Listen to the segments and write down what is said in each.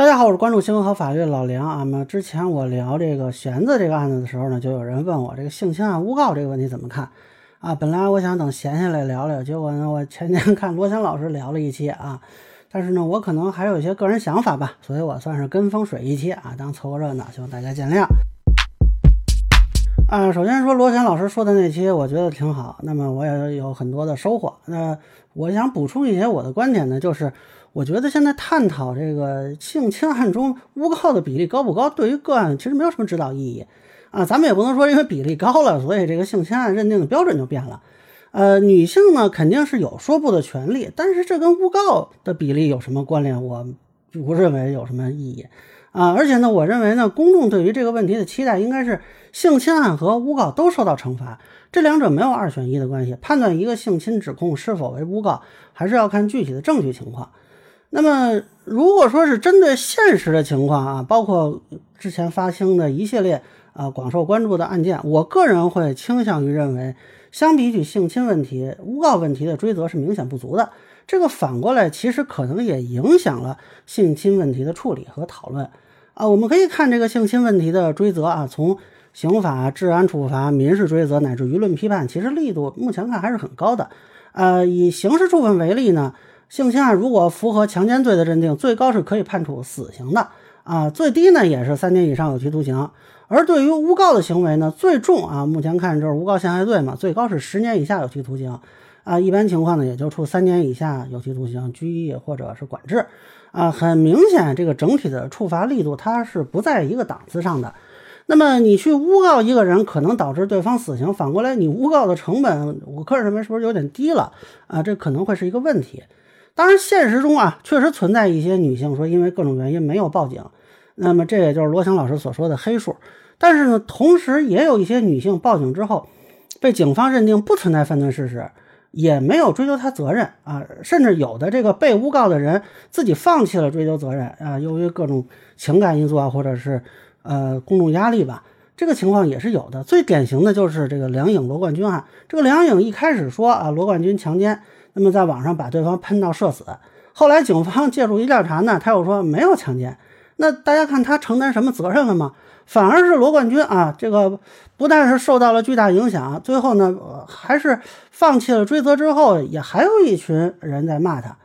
大家好，我是关注新闻和法律的老梁啊。那么之前我聊这个弦子这个案子的时候呢，就有人问我这个性侵案诬告这个问题怎么看啊？本来我想等闲下来聊聊，结果呢，我前天看罗翔老师聊了一期啊，但是呢，我可能还有一些个人想法吧，所以我算是跟风水一期啊，当凑个热闹，希望大家见谅。啊，首先说罗翔老师说的那期，我觉得挺好，那么我也有很多的收获。那我想补充一些我的观点呢，就是。我觉得现在探讨这个性侵案中诬告的比例高不高，对于个案其实没有什么指导意义啊。咱们也不能说因为比例高了，所以这个性侵案认定的标准就变了。呃，女性呢肯定是有说不的权利，但是这跟诬告的比例有什么关联？我不认为有什么意义啊。而且呢，我认为呢，公众对于这个问题的期待应该是性侵案和诬告都受到惩罚，这两者没有二选一的关系。判断一个性侵指控是否为诬告，还是要看具体的证据情况。那么，如果说是针对现实的情况啊，包括之前发生的一系列啊广受关注的案件，我个人会倾向于认为，相比起性侵问题，诬告问题的追责是明显不足的。这个反过来其实可能也影响了性侵问题的处理和讨论啊。我们可以看这个性侵问题的追责啊，从刑法、治安处罚、民事追责乃至舆论批判，其实力度目前看还是很高的。呃，以刑事处分为例呢。性侵案如果符合强奸罪的认定，最高是可以判处死刑的啊，最低呢也是三年以上有期徒刑。而对于诬告的行为呢，最重啊，目前看就是诬告陷害罪嘛，最高是十年以下有期徒刑啊，一般情况呢也就处三年以下有期徒刑、拘役或者是管制啊。很明显，这个整体的处罚力度它是不在一个档次上的。那么你去诬告一个人，可能导致对方死刑，反过来你诬告的成本，我个人认为是不是有点低了啊？这可能会是一个问题。当然，现实中啊，确实存在一些女性说因为各种原因没有报警，那么这也就是罗翔老师所说的黑数。但是呢，同时也有一些女性报警之后，被警方认定不存在犯罪事实，也没有追究她责任啊，甚至有的这个被诬告的人自己放弃了追究责任啊，由于各种情感因素啊，或者是呃公众压力吧，这个情况也是有的。最典型的就是这个梁颖罗冠军案，这个梁颖一开始说啊，罗冠军强奸。那么在网上把对方喷到社死，后来警方介入一调查呢，他又说没有强奸。那大家看他承担什么责任了吗？反而是罗冠军啊，这个不但是受到了巨大影响，最后呢还是放弃了追责之后，也还有一群人在骂他。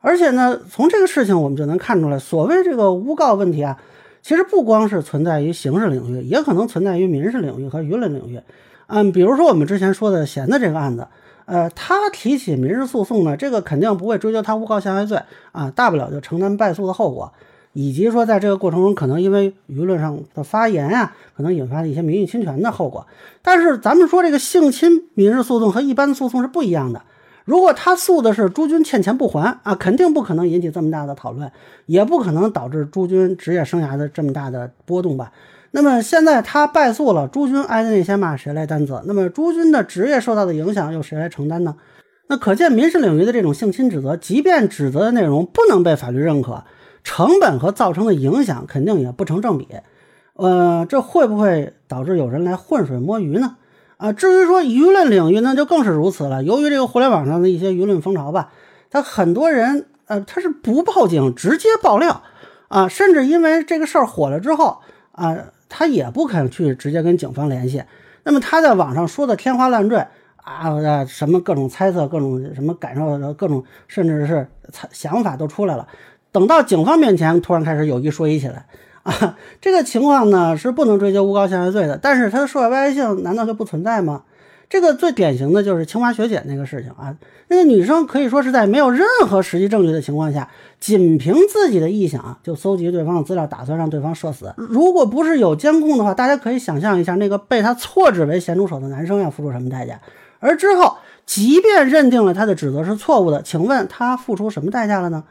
而且呢，从这个事情我们就能看出来，所谓这个诬告问题啊，其实不光是存在于刑事领域，也可能存在于民事领域和舆论领域。嗯，比如说我们之前说的弦子这个案子。呃，他提起民事诉讼呢，这个肯定不会追究他诬告陷害罪啊，大不了就承担败诉的后果，以及说在这个过程中可能因为舆论上的发言呀，可能引发了一些名誉侵权的后果。但是咱们说这个性侵民事诉讼和一般诉讼是不一样的，如果他诉的是朱军欠钱不还啊，肯定不可能引起这么大的讨论，也不可能导致朱军职业生涯的这么大的波动吧。那么现在他败诉了，朱军挨的那些骂谁来担责？那么朱军的职业受到的影响由谁来承担呢？那可见民事领域的这种性侵指责，即便指责的内容不能被法律认可，成本和造成的影响肯定也不成正比。呃，这会不会导致有人来浑水摸鱼呢？啊，至于说舆论领域，那就更是如此了。由于这个互联网上的一些舆论风潮吧，他很多人呃他是不报警直接爆料啊，甚至因为这个事儿火了之后啊。他也不肯去直接跟警方联系，那么他在网上说的天花乱坠啊，什么各种猜测、各种什么感受、各种甚至是想法都出来了。等到警方面前，突然开始有一说一起来 啊，这个情况呢是不能追究诬告陷害罪的，但是他的社会危害性难道就不存在吗？这个最典型的就是清华学姐那个事情啊，那个女生可以说是在没有任何实际证据的情况下，仅凭自己的臆想就搜集对方的资料，打算让对方社死。如果不是有监控的话，大家可以想象一下，那个被她错指为咸猪手的男生要付出什么代价。而之后，即便认定了他的指责是错误的，请问他付出什么代价了呢？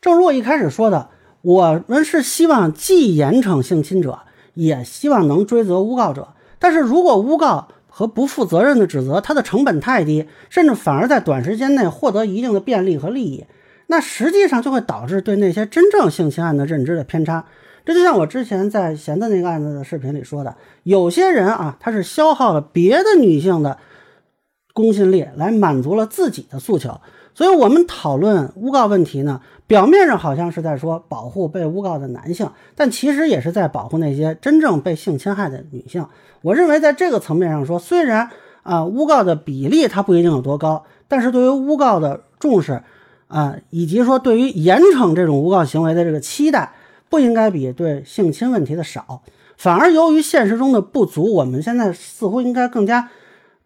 正如我一开始说的，我们是希望既严惩性侵者，也希望能追责诬告者。但是如果诬告，和不负责任的指责，它的成本太低，甚至反而在短时间内获得一定的便利和利益，那实际上就会导致对那些真正性侵案的认知的偏差。这就像我之前在闲的那个案子的视频里说的，有些人啊，他是消耗了别的女性的公信力，来满足了自己的诉求，所以，我们讨论诬告问题呢，表面上好像是在说保护被诬告的男性，但其实也是在保护那些真正被性侵害的女性。我认为，在这个层面上说，虽然啊，诬告的比例它不一定有多高，但是对于诬告的重视啊，以及说对于严惩这种诬告行为的这个期待，不应该比对性侵问题的少。反而由于现实中的不足，我们现在似乎应该更加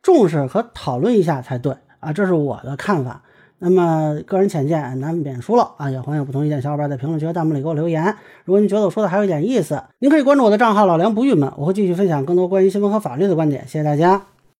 重视和讨论一下才对啊，这是我的看法。那么个人浅见难免疏漏啊，也欢迎不同意见小伙伴在评论区和弹幕里给我留言。如果您觉得我说的还有一点意思，您可以关注我的账号老梁不郁闷，我会继续分享更多关于新闻和法律的观点。谢谢大家。